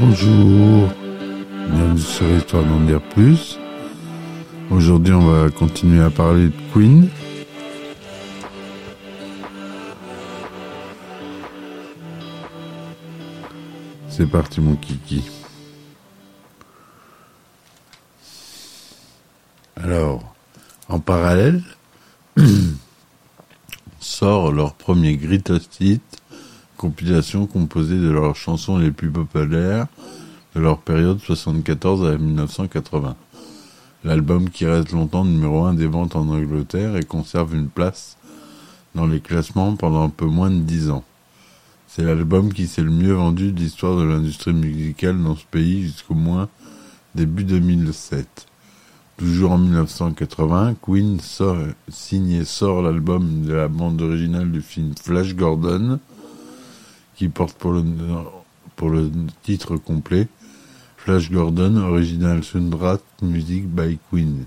Bonjour, bienvenue sur Histoire d'en dire plus. Aujourd'hui, on va continuer à parler de Queen. C'est parti, mon kiki. Alors, en parallèle, sort leur premier Greatest Hit, compilation composée de leurs chansons les plus populaires de leur période 74 à 1980. L'album qui reste longtemps numéro 1 des ventes en Angleterre et conserve une place dans les classements pendant un peu moins de 10 ans. C'est l'album qui s'est le mieux vendu de l'histoire de l'industrie musicale dans ce pays jusqu'au moins début 2007. Toujours en 1980, Queen sort, signe et sort l'album de la bande originale du film Flash Gordon, qui porte pour le, titre complet Flash Gordon Original Soundtrack Music by Queen.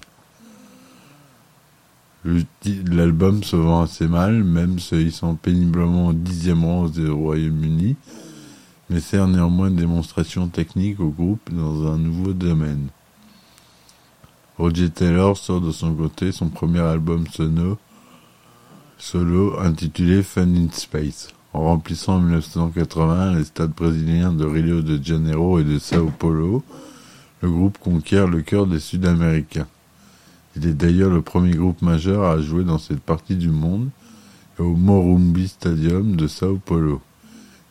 L'album se vend assez mal, même se hissant péniblement au dixième rang au Royaume-Uni, mais sert néanmoins de démonstration technique au groupe dans un nouveau domaine. Roger Taylor sort de son côté son premier album sono, solo intitulé Fun in Space. En remplissant en 1980 les stades brésiliens de Rio de Janeiro et de Sao Paulo, le groupe conquiert le cœur des Sud-Américains. Il est d'ailleurs le premier groupe majeur à jouer dans cette partie du monde et au Morumbi Stadium de Sao Paulo.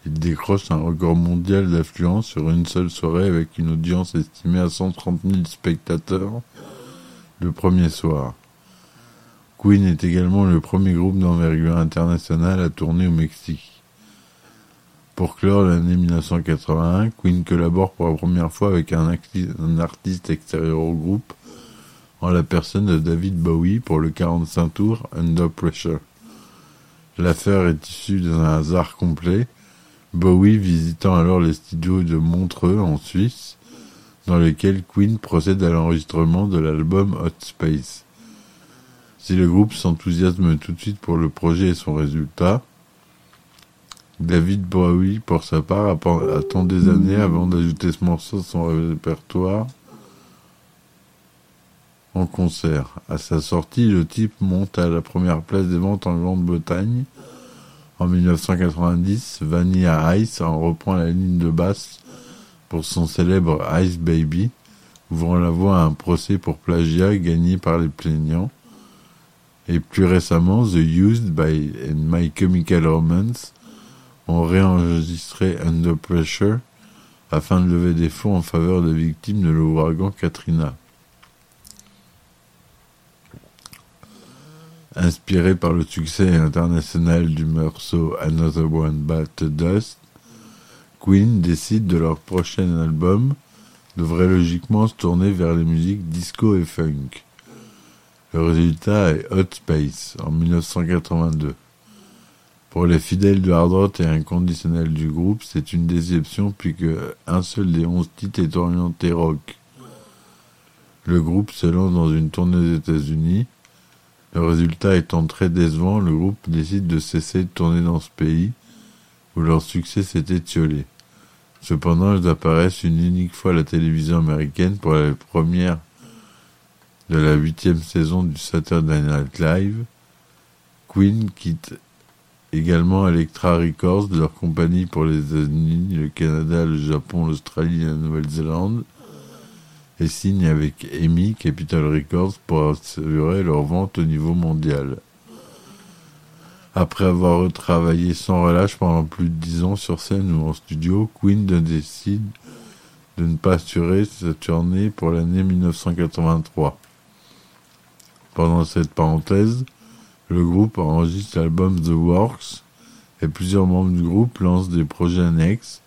Il décroche un record mondial d'affluence sur une seule soirée avec une audience estimée à 130 000 spectateurs le premier soir. Queen est également le premier groupe d'envergure internationale à tourner au Mexique. Pour clore l'année 1981, Queen collabore pour la première fois avec un, artiste extérieur au groupe, en la personne de David Bowie pour le 45 tours Under Pressure. L'affaire est issue d'un hasard complet, Bowie visitant alors les studios de Montreux en Suisse, dans lesquels Queen procède à l'enregistrement de l'album Hot Space. Si le groupe s'enthousiasme tout de suite pour le projet et son résultat, David Bowie, pour sa part, attend des années avant d'ajouter ce morceau à son répertoire en concert. À sa sortie, le type monte à la première place des ventes en Grande-Bretagne. En 1990, Vanilla Ice en reprend la ligne de basse pour son célèbre Ice Baby, ouvrant la voie à un procès pour plagiat gagné par les plaignants. Et plus récemment, The Used by and My Chemical Romance ont réenregistré Under Pressure afin de lever des fonds en faveur des victimes de l'ouragan Katrina. Inspiré par le succès international du morceau Another One Bat Dust, Queen décide de leur prochain album devrait logiquement se tourner vers les musiques disco et funk. Le résultat est Hot Space en 1982. Pour les fidèles du hard rock et inconditionnels du groupe, c'est une déception puisque un seul des onze titres est orienté rock. Le groupe se lance dans une tournée aux États-Unis le résultat étant très décevant, le groupe décide de cesser de tourner dans ce pays, où leur succès s'est étiolé. Cependant, ils apparaissent une unique fois à la télévision américaine pour la première de la huitième saison du Saturday Night Live. Queen quitte également Elektra Records, de leur compagnie pour les États-Unis, le Canada, le Japon, l'Australie et la Nouvelle-Zélande, et signe avec EMI Capital Records pour assurer leur vente au niveau mondial. Après avoir retravaillé sans relâche pendant plus de dix ans sur scène ou en studio, Queen décide de ne pas assurer sa tournée pour l'année 1983. Pendant cette parenthèse, le groupe enregistre l'album The Works et plusieurs membres du groupe lancent des projets annexes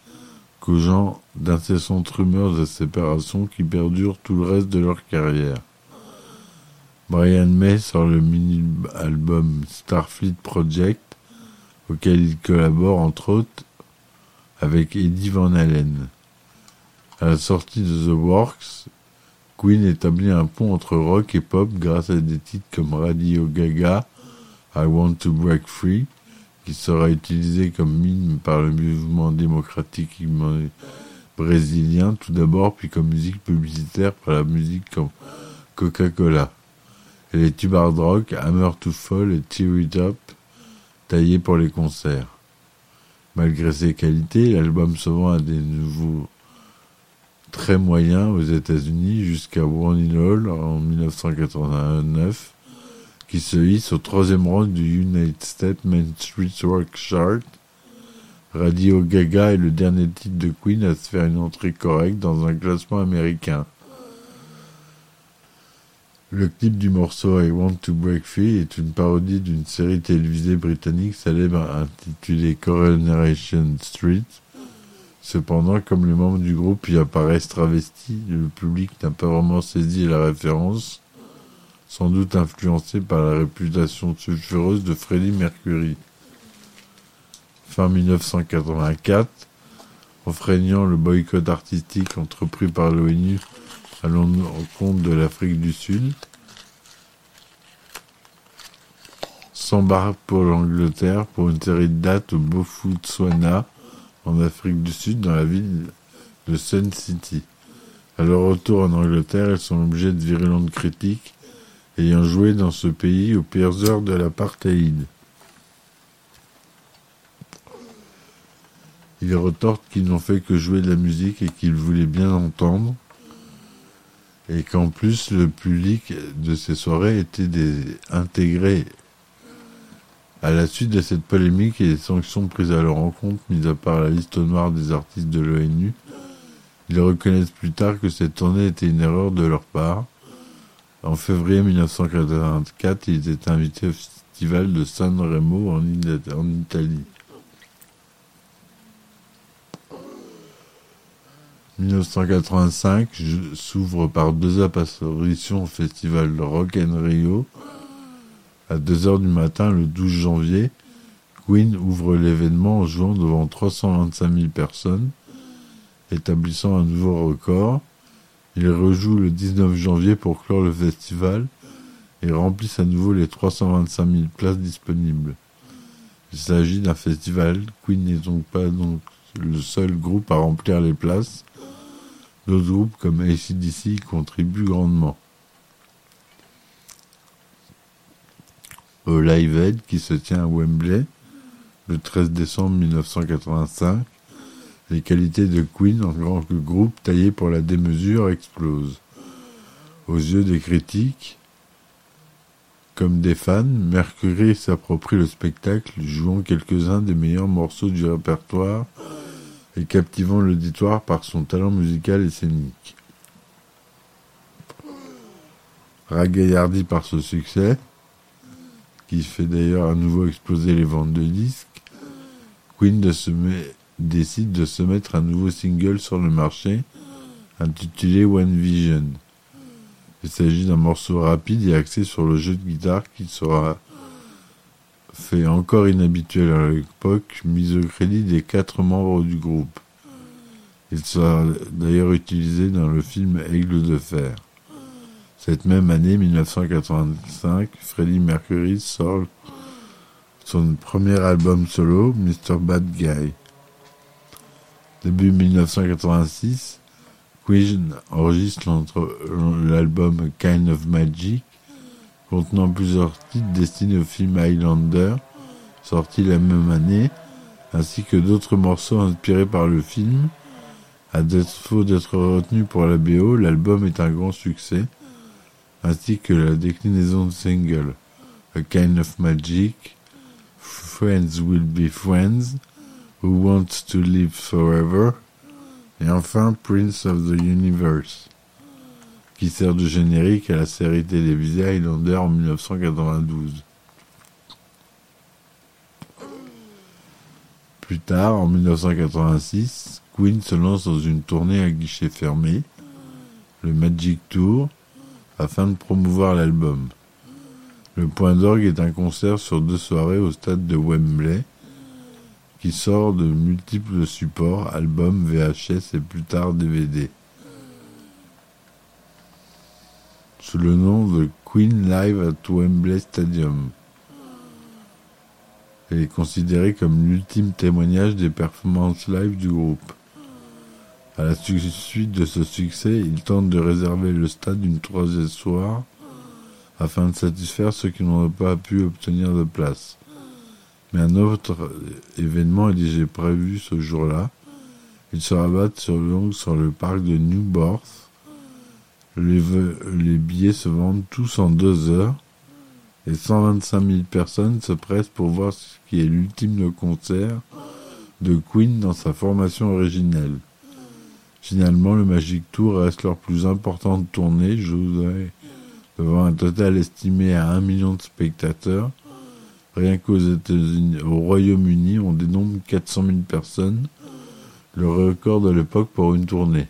causant d'incessantes rumeurs de séparation qui perdurent tout le reste de leur carrière. Brian May sort le mini-album Starfleet Project, auquel il collabore entre autres avec Eddie Van Halen. À la sortie de The Works, Queen établit un pont entre rock et pop grâce à des titres comme Radio Gaga, I Want to Break Free, qui sera utilisé comme mine par le mouvement démocratique brésilien tout d'abord, puis comme musique publicitaire par la musique comme Coca-Cola. Les tubes hard rock, Hammer to Fall et Tear It Up, taillés pour les concerts. Malgré ses qualités, l'album se vend à des nouveaux très moyens aux États-Unis jusqu'à One in All en 1989, qui se hisse au troisième rang du United States Main Street Rock Chart. Radio Gaga est le dernier titre de Queen à se faire une entrée correcte dans un classement américain. Le clip du morceau I Want to Break Free est une parodie d'une série télévisée britannique célèbre intitulée Coronation Street. Cependant, comme les membres du groupe y apparaissent travestis, le public n'a pas vraiment saisi la référence, sans doute influencé par la réputation sulfureuse de Freddie Mercury. Fin 1984, enfreignant le boycott artistique entrepris par l'ONU Allons en compte de l'Afrique du Sud. S'embarque pour l'Angleterre pour une série de dates au Botswana, en Afrique du Sud, dans la ville de Sun City. À leur retour en Angleterre, ils sont obligés de virulentes critiques, ayant joué dans ce pays aux pires heures de l'apartheid. Ils retortent qu'ils n'ont fait que jouer de la musique et qu'ils voulaient bien entendre, et qu'en plus le public de ces soirées était intégré à la suite de cette polémique et des sanctions prises à leur encontre, mis à part la liste noire des artistes de l'ONU, ils reconnaissent plus tard que cette tournée était une erreur de leur part. En février 1984, ils étaient invités au festival de San Remo en Italie. 1985 s'ouvre par deux apparitions au festival Rock and Rio. À 2h du matin, le 12 janvier, Queen ouvre l'événement en jouant devant 325 000 personnes, établissant un nouveau record. Il rejoue le 19 janvier pour clore le festival et remplissent à nouveau les 325 000 places disponibles. Il s'agit d'un festival. Queen n'est donc pas donc le seul groupe à remplir les places. D'autres groupes comme ACDC contribuent grandement. Au Live Aid qui se tient à Wembley le 13 décembre 1985, les qualités de Queen en tant que groupe taillé pour la démesure explosent. Aux yeux des critiques, comme des fans, Mercury s'approprie le spectacle, jouant quelques-uns des meilleurs morceaux du répertoire et captivant l'auditoire par son talent musical et scénique. Ragaillardi par ce succès, qui fait d'ailleurs à nouveau exploser les ventes de disques, Queen décide de se mettre un nouveau single sur le marché, intitulé One Vision. Il s'agit d'un morceau rapide et axé sur le jeu de guitare qui sera fait encore inhabituel à l'époque, mis au crédit des quatre membres du groupe. Il sera d'ailleurs utilisé dans le film Aigle de fer. Cette même année, 1985, Freddie Mercury sort son premier album solo, Mr. Bad Guy. Début 1986, Queen enregistre l'album Kind of Magic, contenant plusieurs titres destinés au film Highlander, sorti la même année, ainsi que d'autres morceaux inspirés par le film. À défaut d'être retenu pour la BO, l'album est un grand succès, ainsi que la déclinaison de single A Kind of Magic, Friends Will Be Friends, Who Wants to Live Forever, et enfin Prince of the Universe qui sert de générique à la série télévisée Highlander en 1992. Plus tard, en 1986, Queen se lance dans une tournée à guichet fermé, le Magic Tour, afin de promouvoir l'album. Le point d'orgue est un concert sur deux soirées au stade de Wembley, qui sort de multiples supports, albums, VHS et plus tard DVD. Sous le nom de Queen Live at Wembley Stadium. Elle est considérée comme l'ultime témoignage des performances live du groupe. À la suite de ce succès, ils tentent de réserver le stade une troisième soir afin de satisfaire ceux qui n'ont pas pu obtenir de place. Mais un autre événement est déjà prévu ce jour-là. Ils se rabattent sur le, sur le parc de Newborth. Les, billets se vendent tous en deux heures et 125 000 personnes se pressent pour voir ce qui est l'ultime concert de Queen dans sa formation originelle. Finalement, le Magic Tour reste leur plus importante tournée, jouée devant un total estimé à 1 million de spectateurs. Rien qu'aux États-Unis, au Royaume-Uni, on dénombre 400 000 personnes, le record de l'époque pour une tournée.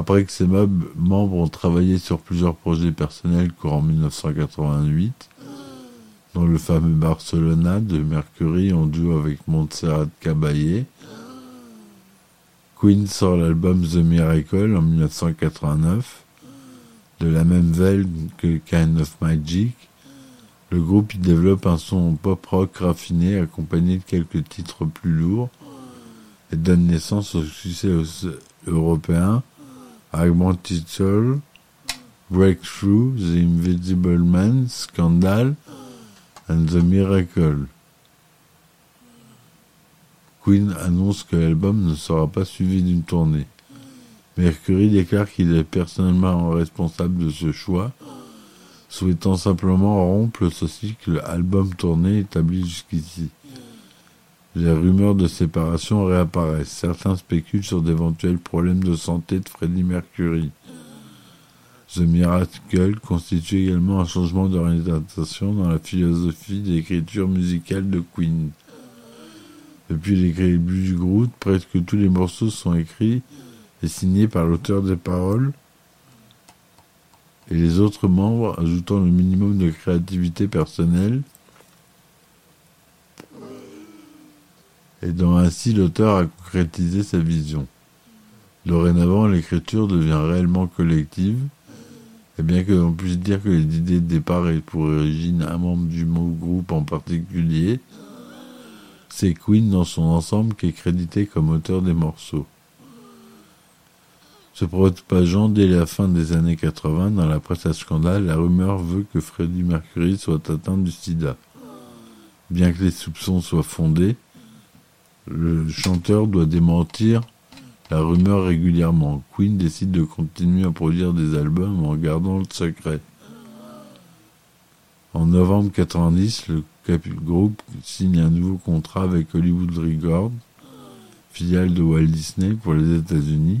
Après que ses membres ont travaillé sur plusieurs projets personnels courant 1988, dont le fameux Barcelona de Mercury en duo avec Montserrat Caballé, Queen sort l'album The Miracle en 1989, de la même veille que Kind of Magic. Le groupe y développe un son pop rock raffiné accompagné de quelques titres plus lourds et donne naissance au succès européen Augmented Soul, Breakthrough, The Invisible Man, Scandal and The Miracle. Queen annonce que l'album ne sera pas suivi d'une tournée. Mercury déclare qu'il est personnellement responsable de ce choix, souhaitant simplement rompre ce cycle album-tournée établi jusqu'ici. Les rumeurs de séparation réapparaissent. Certains spéculent sur d'éventuels problèmes de santé de Freddie Mercury. The Miracle constitue également un changement d'orientation dans la philosophie d'écriture musicale de Queen. Depuis les débuts du groupe, presque tous les morceaux sont écrits et signés par l'auteur des paroles et les autres membres ajoutant le minimum de créativité personnelle aidant ainsi l'auteur à concrétiser sa vision. Dorénavant, l'écriture devient réellement collective, et bien que l'on puisse dire que les idées de départ aient pour origine un membre du mot groupe en particulier, c'est Queen dans son ensemble qui est crédité comme auteur des morceaux. Se propageant dès la fin des années 80 dans la presse à scandale, la rumeur veut que Freddie Mercury soit atteint du sida. Bien que les soupçons soient fondés, le chanteur doit démentir la rumeur régulièrement. Queen décide de continuer à produire des albums en gardant le secret. En novembre 90, le groupe signe un nouveau contrat avec Hollywood Records, filiale de Walt Disney pour les États-Unis.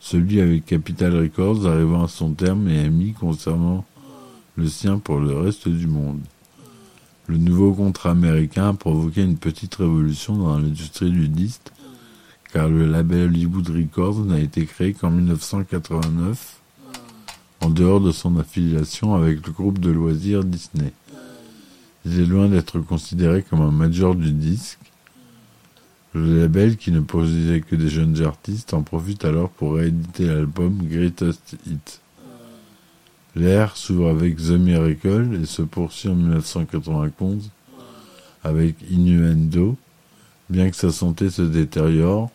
Celui avec Capital Records arrivant à son terme et ami concernant le sien pour le reste du monde. Le nouveau contrat américain a provoqué une petite révolution dans l'industrie du disque, car le label Hollywood Records n'a été créé qu'en 1989, en dehors de son affiliation avec le groupe de loisirs Disney. Il est loin d'être considéré comme un major du disque. Le label, qui ne produisait que des jeunes artistes, en profite alors pour rééditer l'album Greatest Hits. L'ère s'ouvre avec The Miracle et se poursuit en 1991 avec Innuendo. Bien que sa santé se détériore,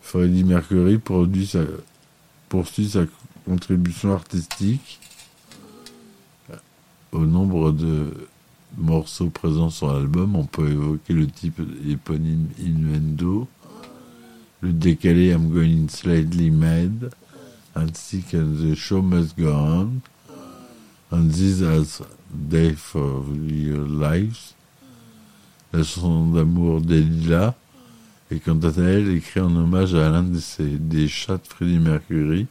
Freddie Mercury poursuit sa contribution artistique au nombre de morceaux présents sur l'album. On peut évoquer le type éponyme Innuendo, le décalé I'm Going Slightly Mad, ainsi que The Show Must Go On, and This Has Day for Your Lives, la chanson d'amour d'Elila, et quant à elle, écrit en hommage à l'un des chats de Freddie Mercury,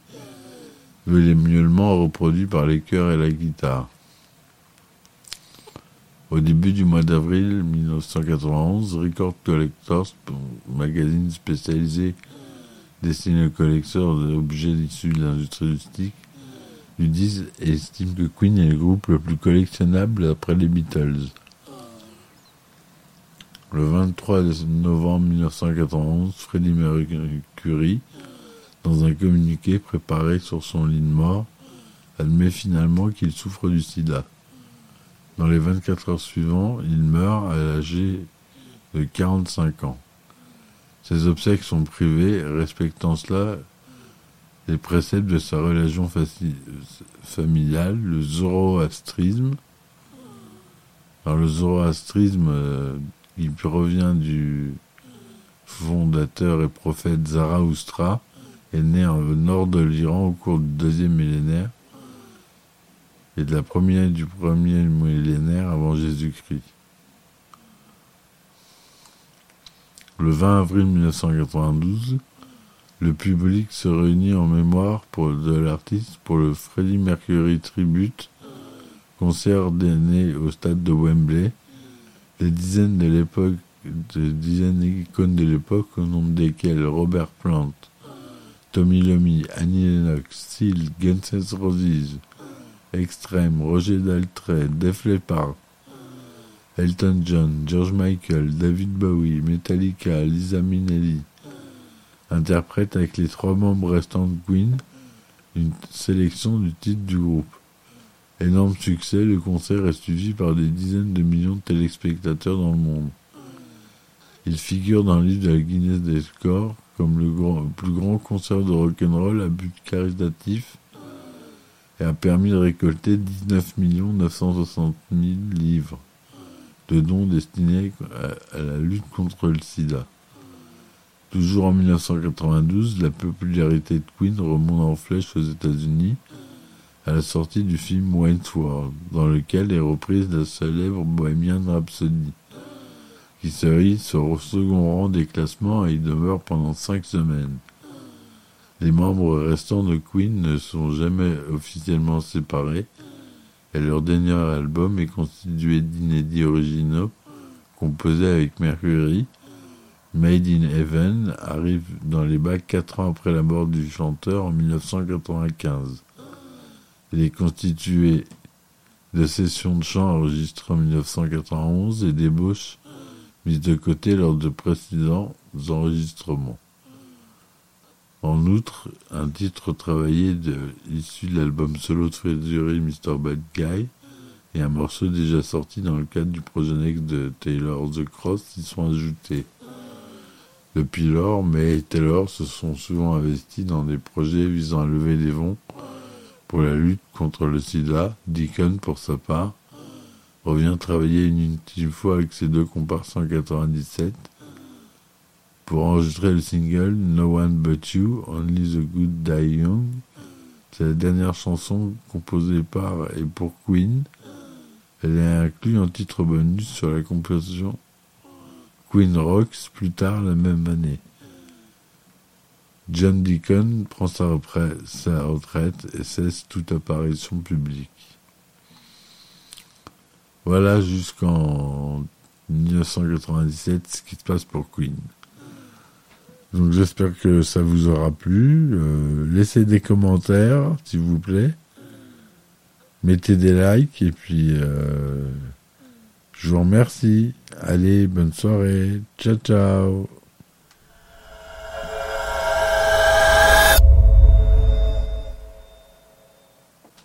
les miaulements reproduits par les chœurs et la guitare. Au début du mois d'avril 1991, Record Collectors, magazine spécialisé destiné aux collecteurs d'objets issus de l'industrie du stick, lui disent et estiment que Queen est le groupe le plus collectionnable après les Beatles. Le 23 novembre 1991, Freddie Mercury, dans un communiqué préparé sur son lit de mort, admet finalement qu'il souffre du sida. Dans les 24 heures suivantes, il meurt à l'âge de 45 ans. Ses obsèques sont privées, respectant cela les préceptes de sa religion familiale, le zoroastrisme. Alors le zoroastrisme, euh, il provient du fondateur et prophète Zarathustra, est né au nord de l'Iran au cours du deuxième millénaire et de la première du premier millénaire avant Jésus-Christ. Le 20 avril 1992, le public se réunit en mémoire de l'artiste pour le Freddie Mercury Tribute, concert donné au stade de Wembley. Des dizaines de l'époque, des dizaines d'icônes de l'époque, au nombre desquelles Robert Plant, Tommy Lomi, Annie Lennox, Seal, Guns N' Roses, Extreme, Roger Daltrey, Def Leppard, Elton John, George Michael, David Bowie, Metallica, Lisa Minnelli interprètent avec les trois membres restants de Queen une sélection du titre du groupe. Énorme succès, le concert est suivi par des dizaines de millions de téléspectateurs dans le monde. Il figure dans le livre de la Guinness des scores comme le, plus grand concert de rock'n'roll à but caritatif et a permis de récolter 19 960 000 livres de dons destinés à, la lutte contre le sida. Toujours en 1992, la popularité de Queen remonte en flèche aux États-Unis à la sortie du film World, dans lequel est reprise la célèbre Bohemian Rhapsody, qui se hisse au second rang des classements et y demeure pendant cinq semaines. Les membres restants de Queen ne sont jamais officiellement séparés et leur dernier album est constitué d'inédits originaux composés avec Mercury. Made in Heaven arrive dans les bacs quatre ans après la mort du chanteur en 1995. Il est constitué de sessions de chant enregistrées en 1991 et d'ébauches mises de côté lors de précédents enregistrements. En outre, un titre travaillé issu de l'album solo de Freddie Mr. Bad Guy et un morceau déjà sorti dans le cadre du projet Next de Taylor The Cross y sont ajoutés. Depuis lors, May et Taylor se sont souvent investis dans des projets visant à lever des fonds pour la lutte contre le sida. Deacon, pour sa part, revient travailler une ultime fois avec ses deux comparses en 97 pour enregistrer le single No One But You, Only the Good Die Young. C'est la dernière chanson composée par et pour Queen. Elle est inclue en titre bonus sur la composition Queen Rocks plus tard la même année. John Deacon prend sa retraite et cesse toute apparition publique. Voilà jusqu'en 1997 ce qui se passe pour Queen. Donc j'espère que ça vous aura plu. Euh, laissez des commentaires, s'il vous plaît. Mettez des likes et puis euh, je vous remercie. Allez, bonne soirée. Ciao ciao.